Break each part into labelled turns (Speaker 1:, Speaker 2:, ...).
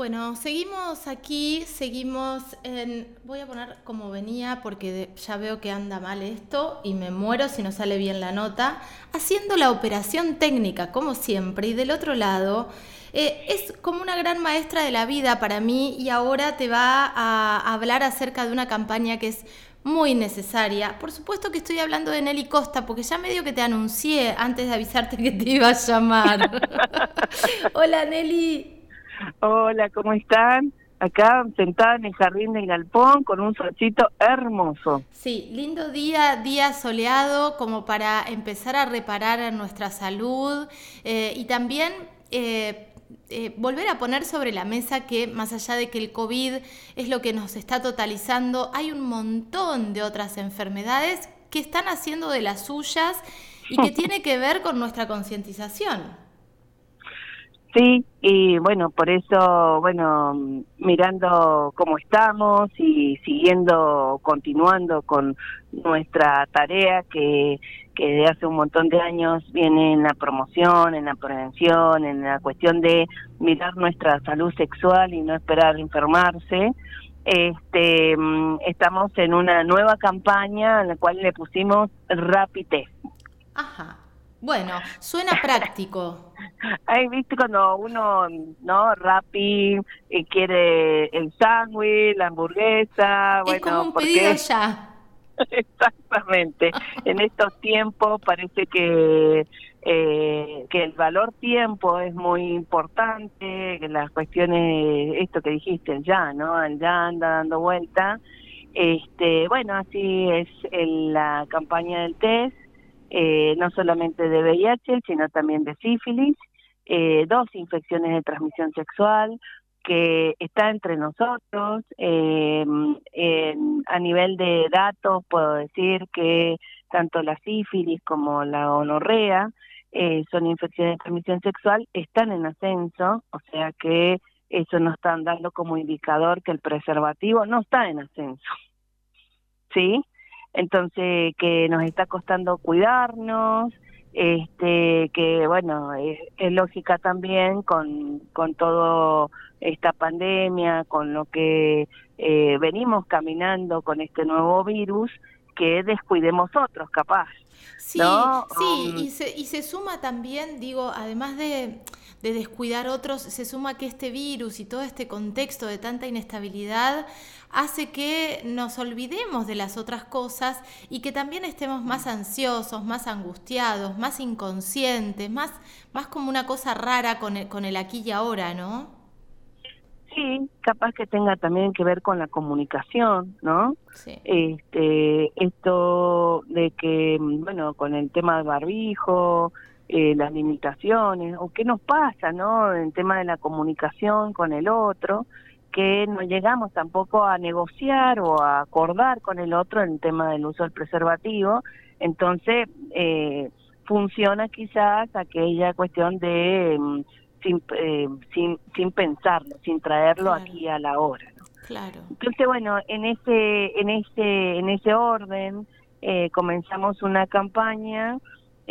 Speaker 1: Bueno, seguimos aquí, seguimos en... Voy a poner como venía porque ya veo que anda mal esto y me muero si no sale bien la nota. Haciendo la operación técnica, como siempre, y del otro lado, eh, es como una gran maestra de la vida para mí y ahora te va a hablar acerca de una campaña que es muy necesaria. Por supuesto que estoy hablando de Nelly Costa, porque ya medio que te anuncié antes de avisarte que te iba a llamar. Hola Nelly.
Speaker 2: Hola, ¿cómo están? Acá sentada en el jardín del galpón con un solcito hermoso.
Speaker 1: Sí, lindo día, día soleado como para empezar a reparar nuestra salud eh, y también eh, eh, volver a poner sobre la mesa que más allá de que el COVID es lo que nos está totalizando, hay un montón de otras enfermedades que están haciendo de las suyas y que tiene que ver con nuestra concientización.
Speaker 2: Sí, y bueno, por eso, bueno, mirando cómo estamos y siguiendo, continuando con nuestra tarea que, que de hace un montón de años viene en la promoción, en la prevención, en la cuestión de mirar nuestra salud sexual y no esperar enfermarse. Este, estamos en una nueva campaña en la cual le pusimos Rapite.
Speaker 1: Ajá. Bueno, suena práctico.
Speaker 2: Ay, viste cuando uno, ¿no? Rappi eh, quiere el sándwich, la hamburguesa,
Speaker 1: es como un pedido ya.
Speaker 2: Exactamente. en estos tiempos parece que eh, que el valor tiempo es muy importante, que las cuestiones, esto que dijiste, el ya, ¿no? El ya anda dando vuelta. Este, bueno, así es en la campaña del test eh, no solamente de VIH, sino también de sífilis, eh, dos infecciones de transmisión sexual, que está entre nosotros. Eh, a nivel de datos puedo decir que tanto la sífilis como la gonorrea eh, son infecciones de transmisión sexual, están en ascenso, o sea que eso nos están dando como indicador que el preservativo no está en ascenso. ¿Sí? Entonces que nos está costando cuidarnos, este que bueno es, lógica también con con todo esta pandemia con lo que eh, venimos caminando con este nuevo virus que descuidemos otros capaz
Speaker 1: sí sí um, y se y se suma también digo además de de descuidar otros, se suma que este virus y todo este contexto de tanta inestabilidad hace que nos olvidemos de las otras cosas y que también estemos más ansiosos, más angustiados, más inconscientes, más, más como una cosa rara con el, con el aquí y ahora, ¿no?
Speaker 2: Sí, capaz que tenga también que ver con la comunicación, ¿no? Sí. Este, esto de que, bueno, con el tema del barbijo, eh, las limitaciones o qué nos pasa, ¿no? En tema de la comunicación con el otro, que no llegamos tampoco a negociar o a acordar con el otro en tema del uso del preservativo, entonces eh, funciona quizás aquella cuestión de mm, sin, eh, sin, sin pensarlo, sin traerlo aquí a la hora. ¿no?
Speaker 1: Claro.
Speaker 2: Entonces, bueno, en ese, en ese, en ese orden eh, comenzamos una campaña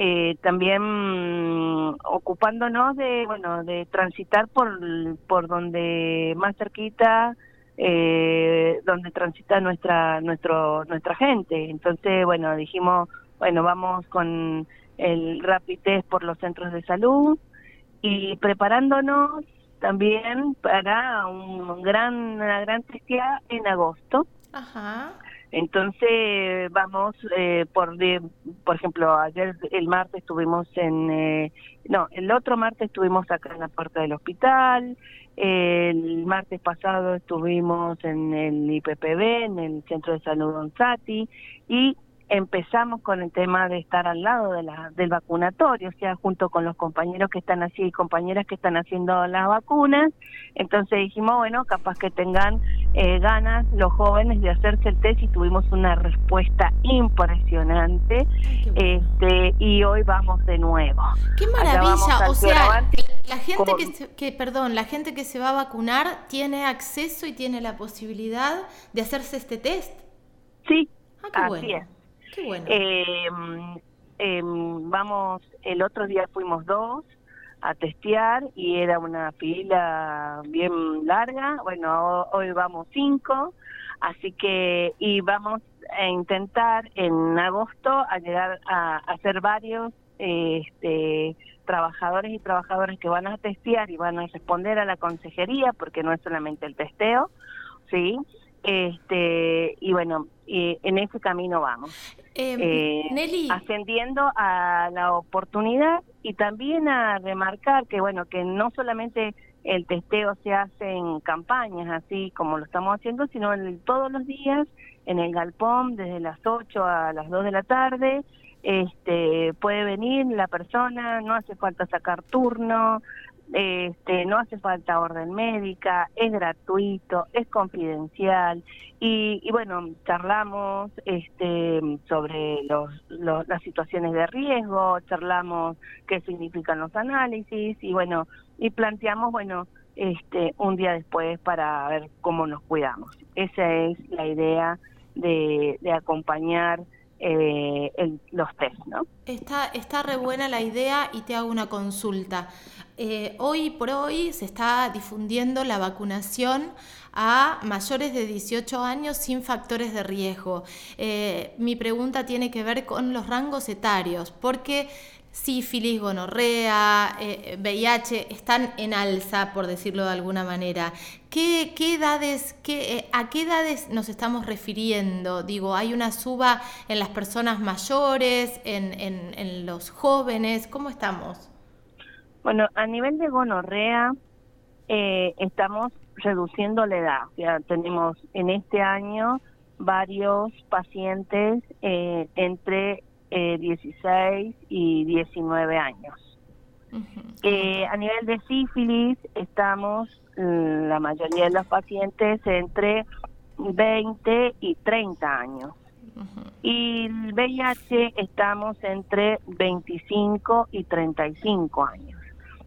Speaker 2: eh, también mm, ocupándonos de bueno de transitar por por donde más cerquita eh, donde transita nuestra nuestro nuestra gente entonces bueno dijimos bueno vamos con el rapid test por los centros de salud y preparándonos también para un gran una gran testía en agosto
Speaker 1: Ajá.
Speaker 2: Entonces vamos eh, por por ejemplo ayer el martes estuvimos en eh, no el otro martes estuvimos acá en la puerta del hospital el martes pasado estuvimos en el IPPB en el centro de salud Onsati y empezamos con el tema de estar al lado de la, del vacunatorio, o sea, junto con los compañeros que están así y compañeras que están haciendo las vacunas. Entonces dijimos, bueno, capaz que tengan eh, ganas los jóvenes de hacerse el test y tuvimos una respuesta impresionante. este Y hoy vamos de nuevo.
Speaker 1: ¡Qué maravilla! O sea, la gente que, que, perdón, la gente que se va a vacunar tiene acceso y tiene la posibilidad de hacerse este test.
Speaker 2: Sí, ah, así es. Eh, vamos, el otro día fuimos dos, a testear y era una fila bien larga. Bueno, hoy vamos cinco, así que y vamos a intentar en agosto a llegar a, hacer varios este, trabajadores y trabajadoras que van a testear y van a responder a la consejería, porque no es solamente el testeo, ¿sí? Este, y bueno, en ese camino vamos.
Speaker 1: Em, eh,
Speaker 2: Ascendiendo a la oportunidad y también a remarcar que, bueno, que no solamente el testeo se hace en campañas, así como lo estamos haciendo, sino en, todos los días en el galpón, desde las 8 a las 2 de la tarde. Este, puede venir la persona, no hace falta sacar turno, este, no hace falta orden médica, es gratuito, es confidencial y, bueno, charlamos este, sobre los, las situaciones de riesgo, charlamos qué significan los análisis y bueno, y planteamos, bueno, este, un día después para ver cómo nos cuidamos. Esa es la idea de, de acompañar eh, los test, ¿no?
Speaker 1: Está, está re buena la idea y te hago una consulta. Eh, hoy por hoy se está difundiendo la vacunación a mayores de 18 años sin factores de riesgo. Eh, mi pregunta tiene que ver con los rangos etarios, porque sífilis, gonorrea, VIH están en alza, por decirlo de alguna manera. ¿Qué, edades, qué, eh, ¿A qué edades nos estamos refiriendo? Digo, ¿hay una suba en las personas mayores, en, los jóvenes? ¿Cómo estamos?
Speaker 2: Bueno, a nivel de gonorrea, eh, estamos reduciendo la edad. Ya tenemos en este año varios pacientes entre 16 eh, y 19 años. Eh, a nivel de sífilis, estamos mm, la mayoría de los pacientes entre 20 y 30 años. Y el VIH estamos entre 25 y 35 años.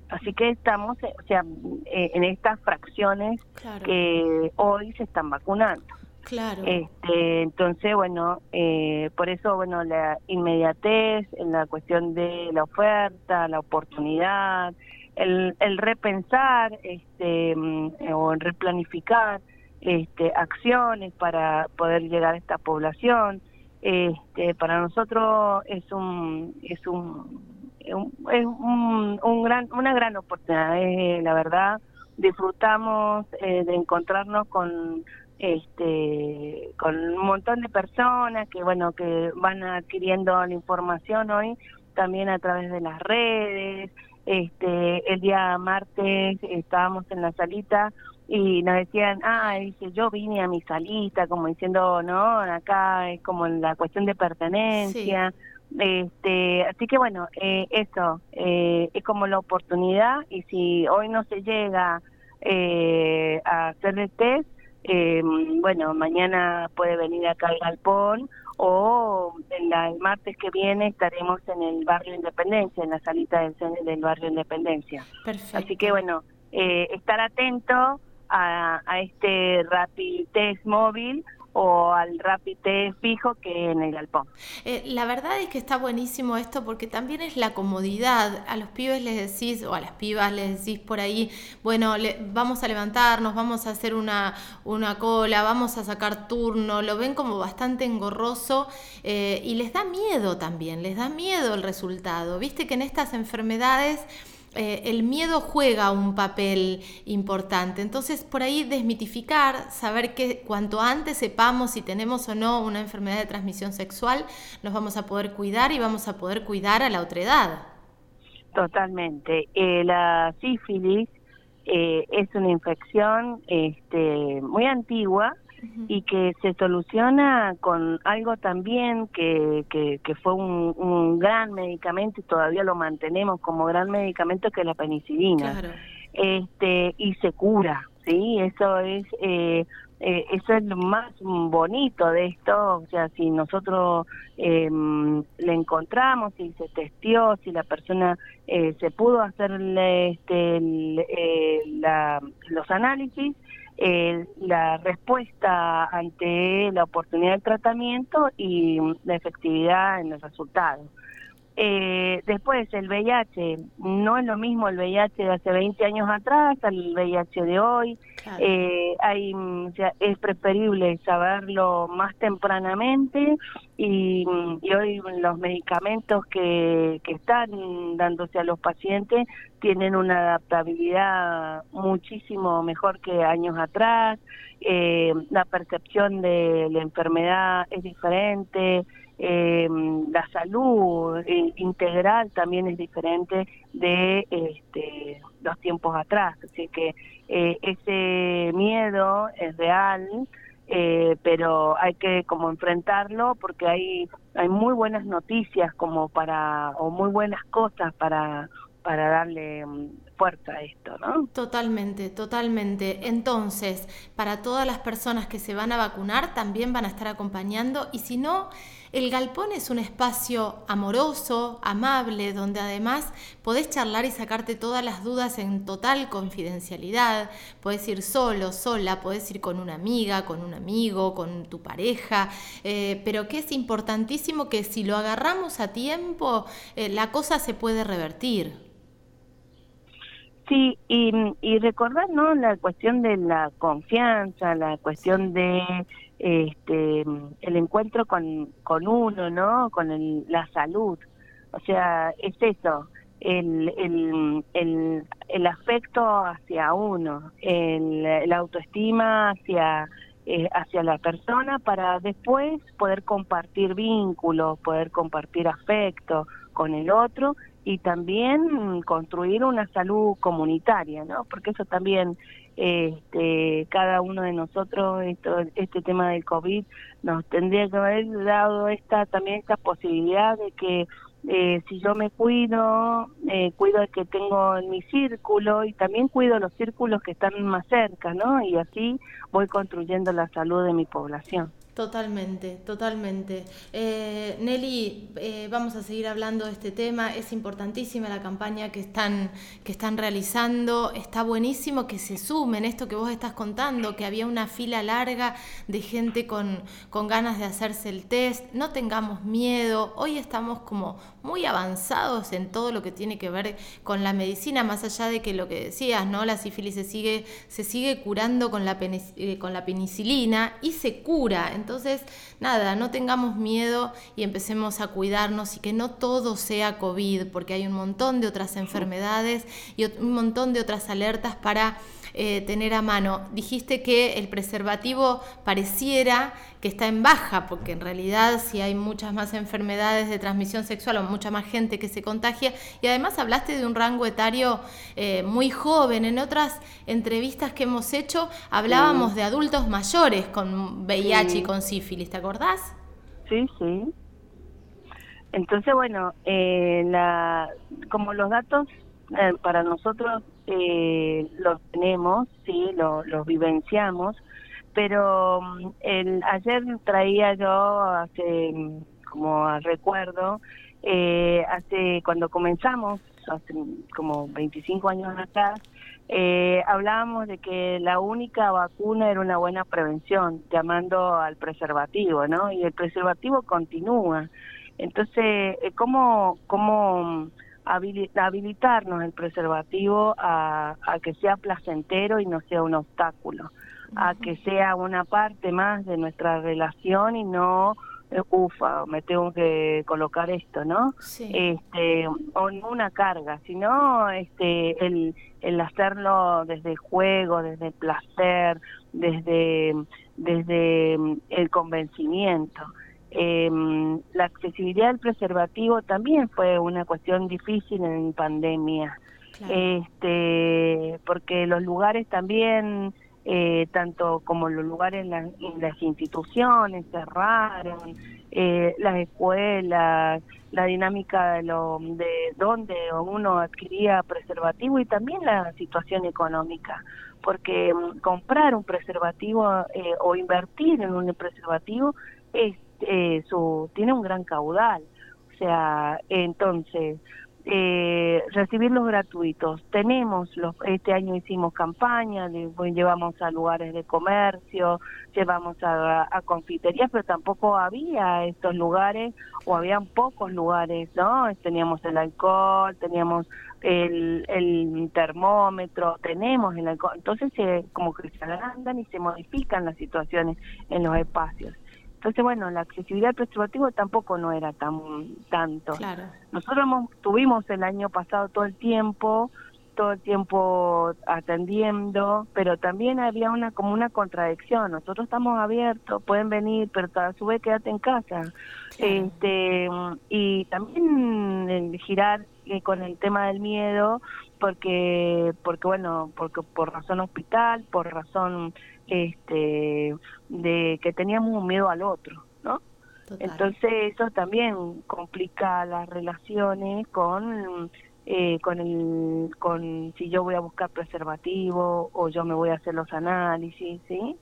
Speaker 2: Así que estamos eh, o sea, en estas fracciones que hoy se están vacunando.
Speaker 1: Claro.
Speaker 2: Este, entonces, bueno, eh, por eso, bueno, la inmediatez en la cuestión de la oferta, la oportunidad, el, el repensar este, mm, o replanificar este, acciones para poder llegar a esta población. Este, para nosotros es un es un, es un, un gran una gran oportunidad eh, la verdad disfrutamos eh, de encontrarnos con este con un montón de personas que bueno que van adquiriendo la información hoy también a través de las redes. Este el día martes estábamos en la salita y nos decían ah dice yo vine a mi salita como diciendo no acá es como la cuestión de pertenencia este así que bueno eh, eso eh, es como la oportunidad y si hoy no se llega eh, a hacer el test eh, bueno, mañana puede venir acá al galpón o el martes que viene estaremos en el barrio Independencia, en la salita del, del barrio Independencia. Así que bueno, eh, estar atento a, a este Rapid Test móvil o al rapite fijo que en el galpón.
Speaker 1: Eh, la verdad es que está buenísimo esto porque también es la comodidad. A los pibes les decís, o a las pibas les decís por ahí, bueno, vamos a levantarnos, vamos a hacer una, una cola, vamos a sacar turno, lo ven como bastante engorroso eh, y les da miedo también, les da miedo el resultado. Viste que en estas enfermedades eh, el miedo juega un papel importante. Entonces, por ahí desmitificar, saber que cuanto antes sepamos si tenemos o no una enfermedad de transmisión sexual, nos vamos a poder cuidar y vamos a poder cuidar a la otra edad.
Speaker 2: Totalmente. Eh, la sífilis eh, es una infección este, muy antigua y que se soluciona con algo también que, que, que fue un, gran medicamento y todavía lo mantenemos como gran medicamento que es la penicilina. Este, y se cura, ¿sí? Eso es... Eh, eh, eso es lo más bonito de esto, o sea, si nosotros eh, le encontramos, si se testió, si la persona eh, se pudo hacerle este, eh, la, los análisis, eh, la respuesta ante la oportunidad del tratamiento y la efectividad en los resultados. Eh, después, el VIH, no es lo mismo el VIH de hace 20 años atrás al VIH de hoy. Eh, hay, es preferible saberlo más tempranamente y, hoy los medicamentos que, que están dándose a los pacientes tienen una adaptabilidad muchísimo mejor que años atrás. Eh, la percepción de la enfermedad es diferente eh, la salud eh, integral también es diferente de este, los tiempos atrás. Así que eh, ese miedo es real, eh, pero hay que como enfrentarlo porque hay, hay muy buenas noticias como para, o muy buenas cosas para, para darle mm, fuerza a esto, ¿no?
Speaker 1: Totalmente, totalmente. Entonces, para todas las personas que se van a vacunar, también van a estar acompañando y si no el galpón es un espacio amoroso, amable, donde además podés charlar y sacarte todas las dudas en total confidencialidad. Podés ir solo, sola, podés ir con una amiga, con un amigo, con tu pareja, eh, pero que es importantísimo que si lo agarramos a tiempo, eh, la cosa se puede revertir.
Speaker 2: Sí, y, y recordar ¿no? la cuestión de la confianza, la cuestión de este, el encuentro con, con uno, ¿no? Con la salud. O sea, es eso, el, el, el, el afecto hacia uno, el, la autoestima hacia, eh, hacia la persona para después poder compartir vínculos, poder compartir afecto con el otro y también construir una salud comunitaria, ¿no? Porque eso también este, cada uno de nosotros esto, este tema del COVID nos tendría que haber dado esta también esta posibilidad de que eh, si yo me cuido, eh, cuido el que tengo en mi círculo y también cuido los círculos que están más cerca, ¿no? Y así voy construyendo la salud de mi población.
Speaker 1: Totalmente, totalmente. Eh, Nelly, eh, vamos a seguir hablando de este tema. Es importantísima la campaña que están, que están realizando. Está buenísimo que se sumen esto que vos estás contando, que había una fila larga de gente con, con ganas de hacerse el test. No tengamos miedo. Hoy estamos como muy avanzados en todo lo que tiene que ver con la medicina, más allá de que lo que decías, ¿no? La sífilis se sigue, se sigue curando con la, eh, con la penicilina y se cura. Entonces, nada, no tengamos miedo y empecemos a cuidarnos y que no todo sea COVID, porque hay un montón de otras enfermedades y un montón de otras alertas para eh, tener a mano. Dijiste que el preservativo pareciera que está en baja, porque en realidad si hay muchas más enfermedades de transmisión sexual o mucha más gente que se contagia, y además hablaste de un rango etario eh, muy joven. En otras entrevistas que hemos hecho hablábamos de adultos mayores con VIH y con sífilis, ¿te acordás?
Speaker 2: Sí, sí. Entonces, bueno, eh, la, como los datos eh, para nosotros eh, los tenemos, sí, los lo vivenciamos, pero mm, el, ayer traía yo hace como recuerdo, eh, hace cuando comenzamos, hace como 25 años atrás, eh, hablábamos de que la única vacuna era una buena prevención, llamando al preservativo, ¿no? Y el preservativo continúa. Entonces, eh, ¿cómo, cómo habilitarnos el preservativo a, que sea placentero y no sea un obstáculo, a que sea una parte más de nuestra relación y no ufa, me tengo que colocar esto, ¿no? Este, o una carga, sino este, el, el hacerlo desde el juego, desde el placer, desde, desde el convencimiento. Eh, la accesibilidad al preservativo también fue una cuestión difícil en pandemia, este, porque los lugares también, eh, tanto como los lugares en, las instituciones cerraron, eh, las escuelas, la dinámica de, lo, de donde uno adquiría preservativo y también la situación económica, porque mm, comprar un preservativo eh, o invertir en un preservativo es eh, su, tiene un gran caudal. O sea, entonces, eh, recibirlos gratuitos. Tenemos, los, este año hicimos campaña, llevamos a lugares de comercio, llevamos a, a, confiterías, pero tampoco había estos lugares o habían pocos lugares, ¿no? Teníamos el alcohol, teníamos el, el termómetro, tenemos el alcohol, entonces se, como que se agrandan y se modifican las situaciones en los espacios. Entonces, bueno, la accesibilidad al preservativo tampoco no era tan tanto.
Speaker 1: Claro.
Speaker 2: Nosotros tuvimos el año pasado todo el tiempo, todo el tiempo atendiendo, pero también había una como una contradicción. Nosotros estamos abiertos, pueden venir, pero a su vez quédate en casa. Este y también el girar eh, con el tema del miedo, porque porque bueno, porque por razón hospital, por razón este de que teníamos un miedo al otro, ¿no? Entonces eso también complica las relaciones con eh, con el con si yo voy a buscar preservativo o yo me voy a hacer los análisis, ¿sí?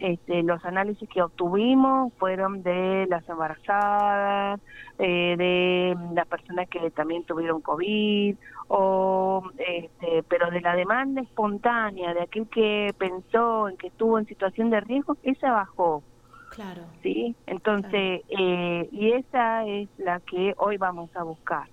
Speaker 2: Este, los análisis que obtuvimos fueron de las embarazadas, eh, de las personas que también tuvieron COVID, o, este, pero de la demanda espontánea, de aquel que pensó en que estuvo en situación de riesgo, esa bajó.
Speaker 1: Claro.
Speaker 2: ¿Sí? Entonces, Eh, y esa es la que hoy vamos a buscar.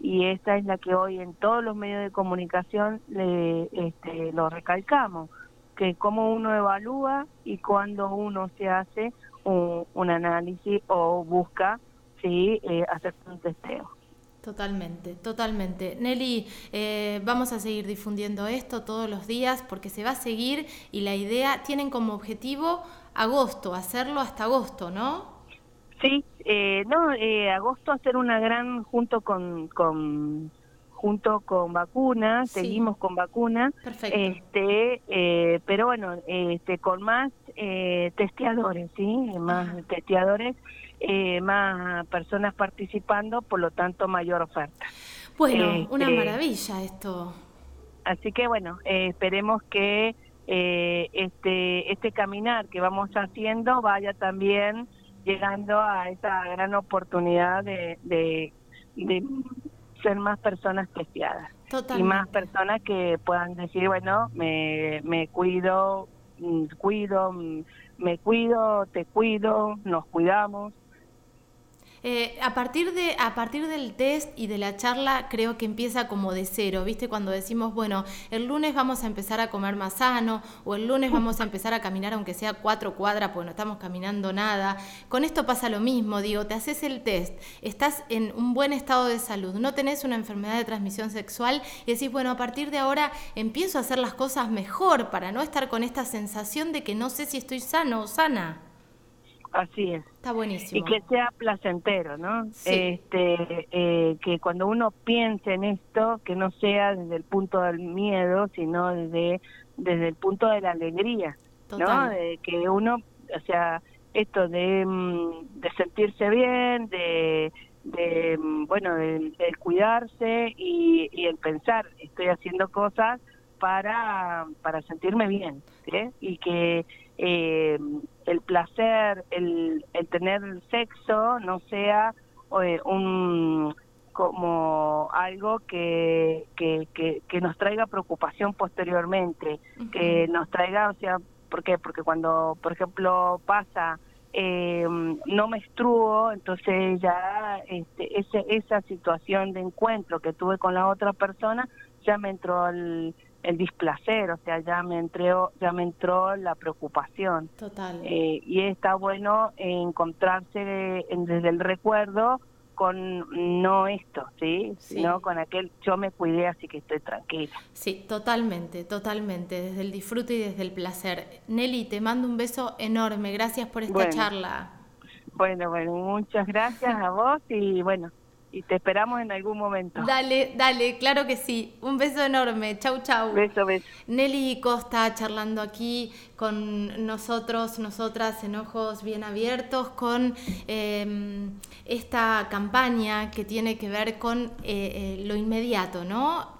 Speaker 2: Y esa es la que hoy en todos los medios de comunicación le, este, lo recalcamos que cómo uno evalúa y cuando uno se hace un, análisis o busca sí eh, hacer un testeo.
Speaker 1: Totalmente, totalmente. Nelly, eh, vamos a seguir difundiendo esto todos los días porque se va a seguir y la idea, tienen como objetivo agosto, hacerlo hasta agosto, ¿no?
Speaker 2: Sí, eh, no, eh, agosto hacer una gran, junto con, con junto con vacunas, seguimos con vacunas, este, eh, pero bueno, este, con más eh, testeadores, sí, más testeadores, eh, más personas participando, por lo tanto mayor oferta.
Speaker 1: Bueno, una este, maravilla esto.
Speaker 2: Así que bueno, esperemos que este este caminar que vamos haciendo vaya también llegando a esa gran oportunidad de, de ser más personas testeadas y más personas que puedan decir, bueno, me, me cuido, mm, cuido, mm, me cuido, te cuido, nos cuidamos
Speaker 1: eh, a, partir de, a partir del test y de la charla creo que empieza como de cero, ¿viste? Cuando decimos, bueno, el lunes vamos a empezar a comer más sano o el lunes vamos a empezar a caminar aunque sea cuatro cuadras porque no estamos caminando nada. Con esto pasa lo mismo, digo, te haces el test, estás en un buen estado de salud, no tenés una enfermedad de transmisión sexual y decís, bueno, a partir de ahora empiezo a hacer las cosas mejor para no estar con esta sensación de que no sé si estoy sano o sana.
Speaker 2: Así es.
Speaker 1: Está buenísimo.
Speaker 2: Y que sea placentero, ¿no? Este, eh, que cuando uno piense en esto, que no sea desde el punto del miedo, sino desde, desde el punto de la alegría, ¿no? De que uno, o sea, esto de, mm, de sentirse bien, de, de mm, bueno, de, cuidarse y, y el pensar, estoy haciendo cosas para, para sentirme bien, ¿sí? Y que eh, el placer, el, el tener sexo no sea eh, un como algo que, que, que, nos traiga preocupación posteriormente, que nos traiga, o sea, ¿por qué? Porque cuando, por ejemplo, pasa, eh, no menstruo, entonces ya este, ese, esa situación de encuentro que tuve con la otra persona, ya me entró el, el displacer, o sea, ya me entró, ya me entró la preocupación.
Speaker 1: Total.
Speaker 2: Eh, y está bueno encontrarse desde el recuerdo con no esto, ¿sí? Sino con aquel yo me cuidé así que estoy tranquila.
Speaker 1: Sí, totalmente, totalmente, desde el disfrute y desde el placer. Nelly, te mando un beso enorme, gracias por esta charla.
Speaker 2: Bueno, bueno, muchas gracias a vos y bueno, y te esperamos en algún momento.
Speaker 1: Dale, dale, claro que sí. Un beso enorme. Chau, chau.
Speaker 2: Beso, beso.
Speaker 1: Nelly Costa charlando aquí con nosotros, nosotras en Ojos Bien Abiertos, con em, esta campaña que tiene que ver con eh, eh, lo inmediato, ¿no?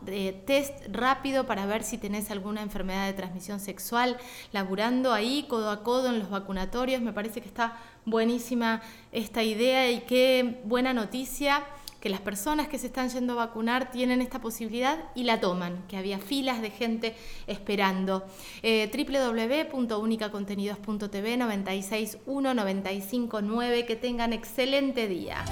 Speaker 1: test rápido para ver si tenés alguna enfermedad de transmisión sexual, laburando ahí codo a codo en los vacunatorios. Me parece que está buenísima esta idea y qué buena noticia que las personas que se están yendo a vacunar tienen esta posibilidad y la toman, que había filas de gente esperando. Eh, www.unicacontenidos.tv 961 959, que tengan excelente día.